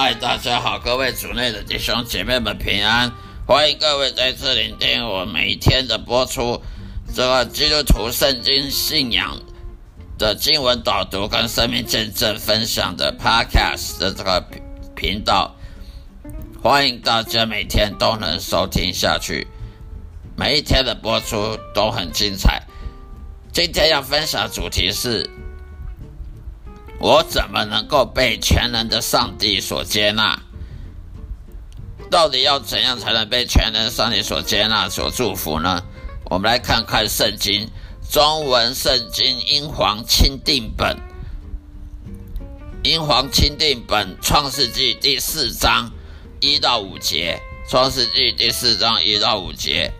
嗨，大家好，各位主内的弟兄姐妹们平安，欢迎各位再次聆听我每一天的播出这个基督徒圣经信仰的经文导读跟生命见证分享的 Podcast 的这个频道，欢迎大家每天都能收听下去，每一天的播出都很精彩。今天要分享主题是。我怎么能够被全能的上帝所接纳？到底要怎样才能被全能上帝所接纳、所祝福呢？我们来看看圣经中文圣经英皇钦定本，英皇钦定本创世纪第四章一到五节，创世纪第四章一到五节。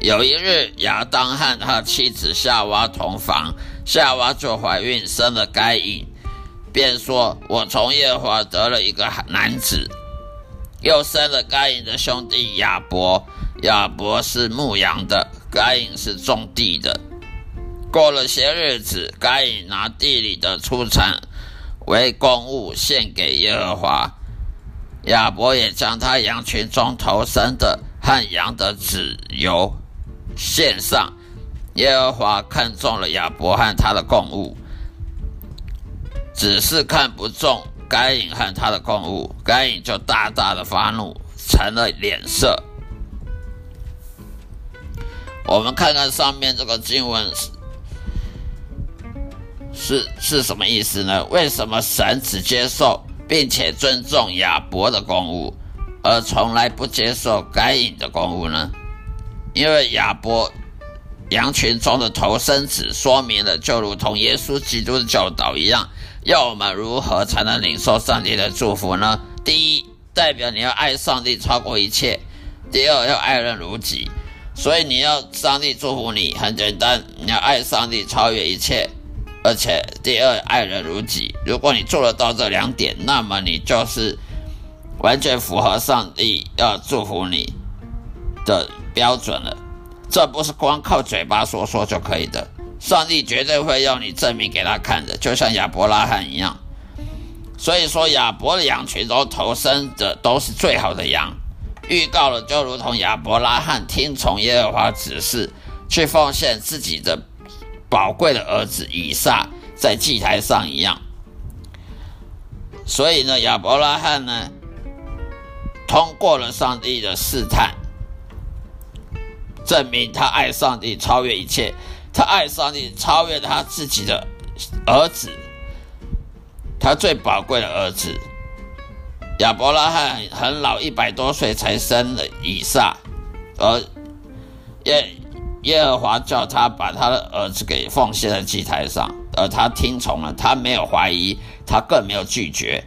有一日，亚当和他妻子夏娃同房。夏娃就怀孕，生了该隐，便说：“我从耶和华得了一个男子。”又生了该隐的兄弟亚伯，亚伯是牧羊的，该隐是种地的。过了些日子，该隐拿地里的出产为公物献给耶和华，亚伯也将他羊群中头生的和羊的子油献上。耶和华看中了亚伯和他的供物，只是看不中该隐和他的供物，该隐就大大的发怒，成了脸色。我们看看上面这个经文是是是什么意思呢？为什么神只接受并且尊重亚伯的供物，而从来不接受该隐的供物呢？因为亚伯。羊群中的头生子，说明了就如同耶稣基督的教导一样，要我们如何才能领受上帝的祝福呢？第一，代表你要爱上帝超过一切；第二，要爱人如己。所以你要上帝祝福你，很简单，你要爱上帝超越一切，而且第二，爱人如己。如果你做得到这两点，那么你就是完全符合上帝要祝福你的标准了。这不是光靠嘴巴说说就可以的，上帝绝对会要你证明给他看的，就像亚伯拉罕一样。所以说，亚伯的羊群中投生的都是最好的羊，预告了就如同亚伯拉罕听从耶和华指示，去奉献自己的宝贵的儿子以撒在祭台上一样。所以呢，亚伯拉罕呢，通过了上帝的试探。证明他爱上帝超越一切，他爱上帝超越他自己的儿子，他最宝贵的儿子，亚伯拉罕很老，一百多岁才生了以撒，而耶耶和华叫他把他的儿子给奉献在祭台上，而他听从了，他没有怀疑，他更没有拒绝，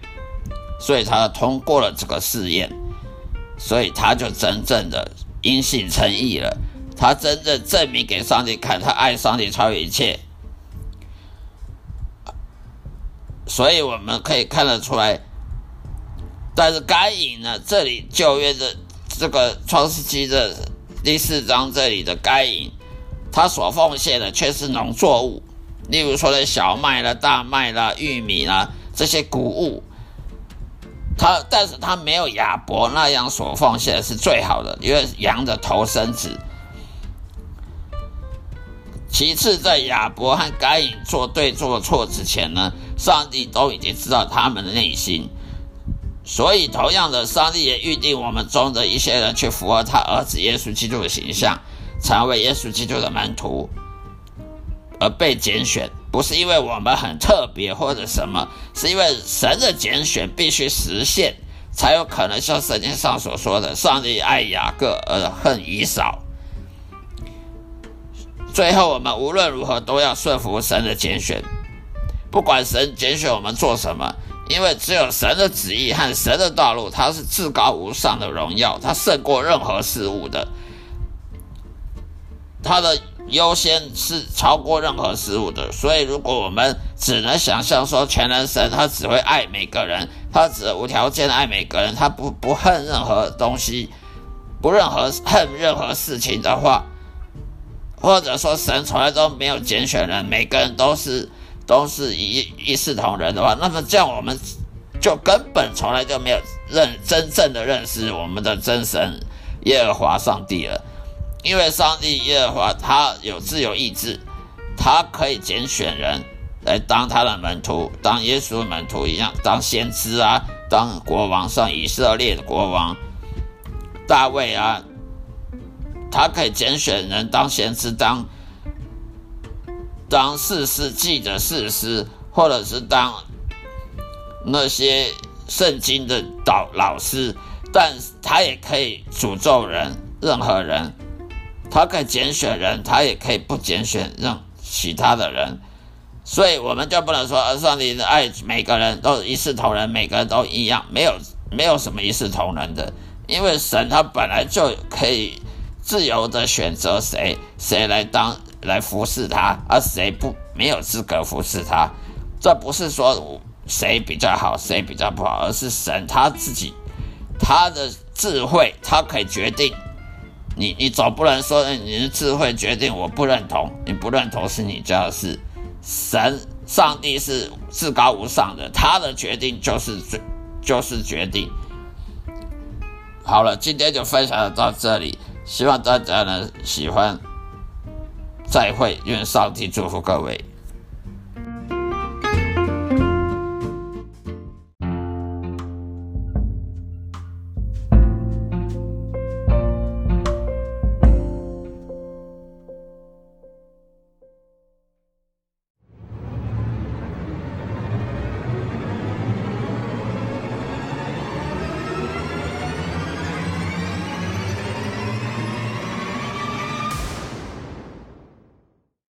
所以他通过了这个试验，所以他就真正的因信称义了，他真正证明给上帝看，他爱上帝超越一切，所以我们可以看得出来。但是该隐呢？这里旧约的这个创世纪的第四章这里的该隐，他所奉献的却是农作物，例如说的小麦啦、大麦啦、玉米啦这些谷物。他但是他没有亚伯那样所奉献是最好的，因为羊的头生子。其次，在亚伯和该隐做对做错之前呢，上帝都已经知道他们的内心。所以，同样的，上帝也预定我们中的一些人去符合他儿子耶稣基督的形象，成为耶稣基督的门徒，而被拣选，不是因为我们很特别或者什么，是因为神的拣选必须实现，才有可能像圣经上所说的，上帝爱雅各而恨以扫。最后，我们无论如何都要顺服神的拣选，不管神拣选我们做什么。因为只有神的旨意和神的道路，它是至高无上的荣耀，它胜过任何事物的，它的优先是超过任何事物的。所以，如果我们只能想象说全能神他只会爱每个人，他只无条件爱每个人，他不不恨任何东西，不任何恨任何事情的话，或者说神从来都没有拣选人，每个人都是。都是一一视同仁的话，那么这样我们就根本从来就没有认真正的认识我们的真神耶和华上帝了。因为上帝耶和华他有自由意志，他可以拣选人来当他的门徒，当耶稣门徒一样，当先知啊，当国王，像以色列国王大卫啊，他可以拣选人当先知，当。当四世纪的事师，或者是当那些圣经的导老师，但他也可以诅咒人，任何人，他可以拣选人，他也可以不拣选任其他的人，所以我们就不能说上帝爱每个人都一视同仁，每个人都一样，没有没有什么一视同仁的，因为神他本来就可以自由的选择谁谁来当。来服侍他，而谁不没有资格服侍他？这不是说谁比较好，谁比较不好，而是神他自己，他的智慧，他可以决定。你你总不能说你的智慧决定我不认同，你不认同是你家的事。神上帝是至高无上的，他的决定就是最就是决定。好了，今天就分享到这里，希望大家能喜欢。再会，愿上帝祝福各位。